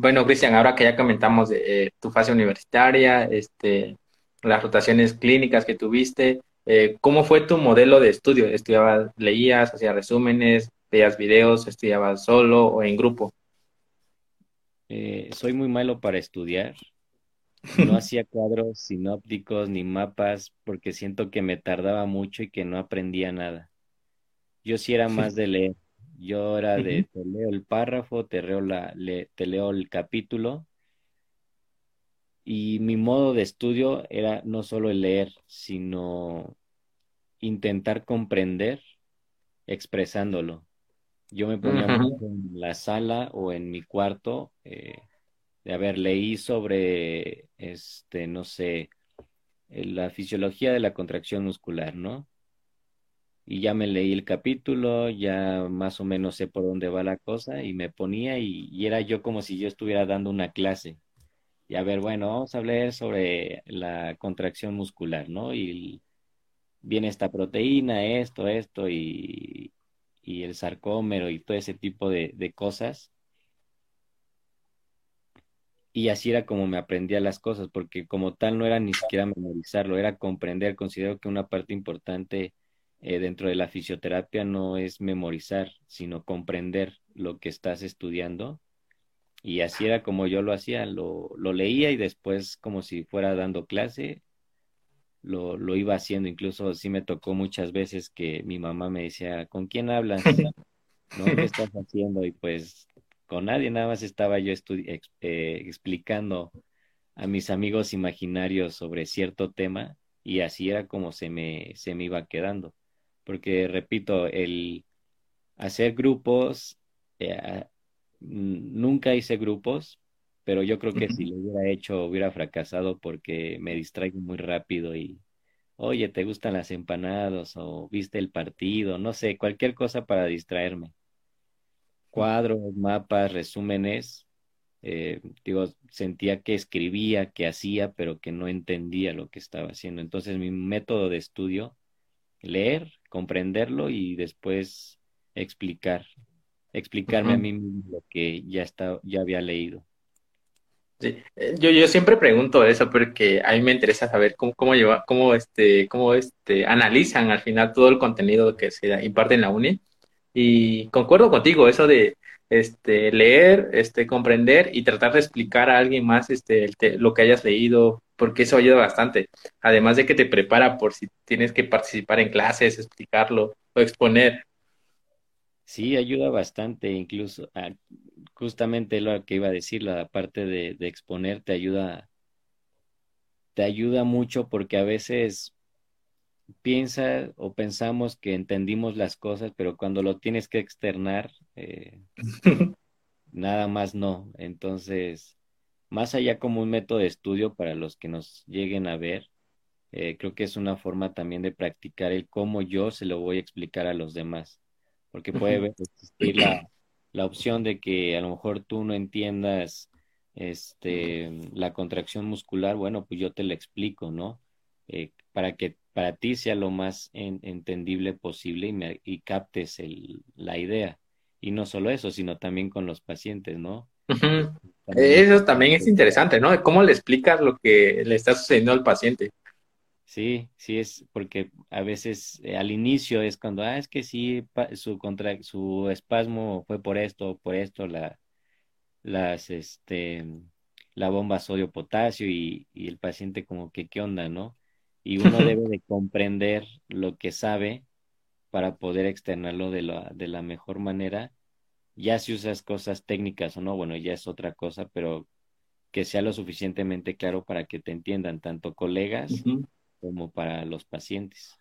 bueno, Cristian, ahora que ya comentamos de eh, tu fase universitaria, este, las rotaciones clínicas que tuviste, eh, ¿cómo fue tu modelo de estudio? ¿Estudiabas, leías, hacías resúmenes, veías videos, estudiabas solo o en grupo? Eh, soy muy malo para estudiar. No hacía cuadros sinópticos ni mapas porque siento que me tardaba mucho y que no aprendía nada. Yo sí era más de leer. Yo era de te leo el párrafo, te leo, la, te leo el capítulo. Y mi modo de estudio era no solo el leer, sino intentar comprender expresándolo. Yo me ponía en la sala o en mi cuarto, eh, de haber leí sobre, este, no sé, eh, la fisiología de la contracción muscular, ¿no? Y ya me leí el capítulo, ya más o menos sé por dónde va la cosa y me ponía y, era yo como si yo estuviera dando una clase. Y a ver, bueno, vamos a hablar sobre la contracción muscular, ¿no? Y viene esta proteína, esto, esto, y, y el sarcómero y todo ese tipo de, cosas. Y así era como me aprendía las cosas, porque como tal no era ni siquiera memorizarlo, era comprender. Considero que una parte importante eh, dentro de la fisioterapia no es memorizar, sino comprender lo que estás estudiando. Y así era como yo lo hacía, lo, lo leía y después como si fuera dando clase, lo, lo, iba haciendo. Incluso sí me tocó muchas veces que mi mamá me decía, ¿con quién hablas? ¿No? ¿Qué estás haciendo? Y pues con nadie, nada más estaba yo eh, explicando a mis amigos imaginarios sobre cierto tema y así era como se me, se me iba quedando. Porque, repito, el hacer grupos, eh, nunca hice grupos, pero yo creo que si lo hubiera hecho hubiera fracasado porque me distraigo muy rápido y, oye, ¿te gustan las empanadas o viste el partido? No sé, cualquier cosa para distraerme. Cuadros, mapas, resúmenes. Eh, digo, sentía que escribía, que hacía, pero que no entendía lo que estaba haciendo. Entonces mi método de estudio, leer, comprenderlo y después explicar, explicarme a mí mismo lo que ya, está, ya había leído. Sí. Eh, yo, yo siempre pregunto eso porque a mí me interesa saber cómo, cómo, lleva, cómo, este, cómo este, analizan al final todo el contenido que se imparte en la uni. Y concuerdo contigo, eso de este, leer, este, comprender y tratar de explicar a alguien más este, lo que hayas leído, porque eso ayuda bastante. Además de que te prepara por si tienes que participar en clases, explicarlo o exponer. Sí, ayuda bastante, incluso justamente lo que iba a decir, la parte de, exponer te ayuda, te ayuda mucho porque a veces piensa o pensamos que entendimos las cosas, pero cuando lo tienes que externar, eh, nada más no. Entonces, más allá como un método de estudio para los que nos lleguen a ver, eh, creo que es una forma también de practicar el cómo yo se lo voy a explicar a los demás porque puede existir la, la, opción de que a lo mejor tú no entiendas este, la contracción muscular, bueno, pues yo te la explico, ¿no? Eh, para que para ti sea lo más entendible posible y, y captes el, la idea. Y no solo eso, sino también con los pacientes, ¿no? Eso también es interesante, ¿no? ¿Cómo le explicas lo que le está sucediendo al paciente? Sí, sí es porque a veces eh, al inicio es cuando, ah, es que sí, su contra, su espasmo fue por esto, por esto, la, las, este, la bomba sodio-potasio y, y, el paciente como que, ¿qué onda, no? Y uno debe de comprender lo que sabe para poder externarlo de la, de la mejor manera. Ya si usas cosas técnicas o no, bueno, ya es otra cosa, pero que sea lo suficientemente claro para que te entiendan tanto colegas como para los pacientes.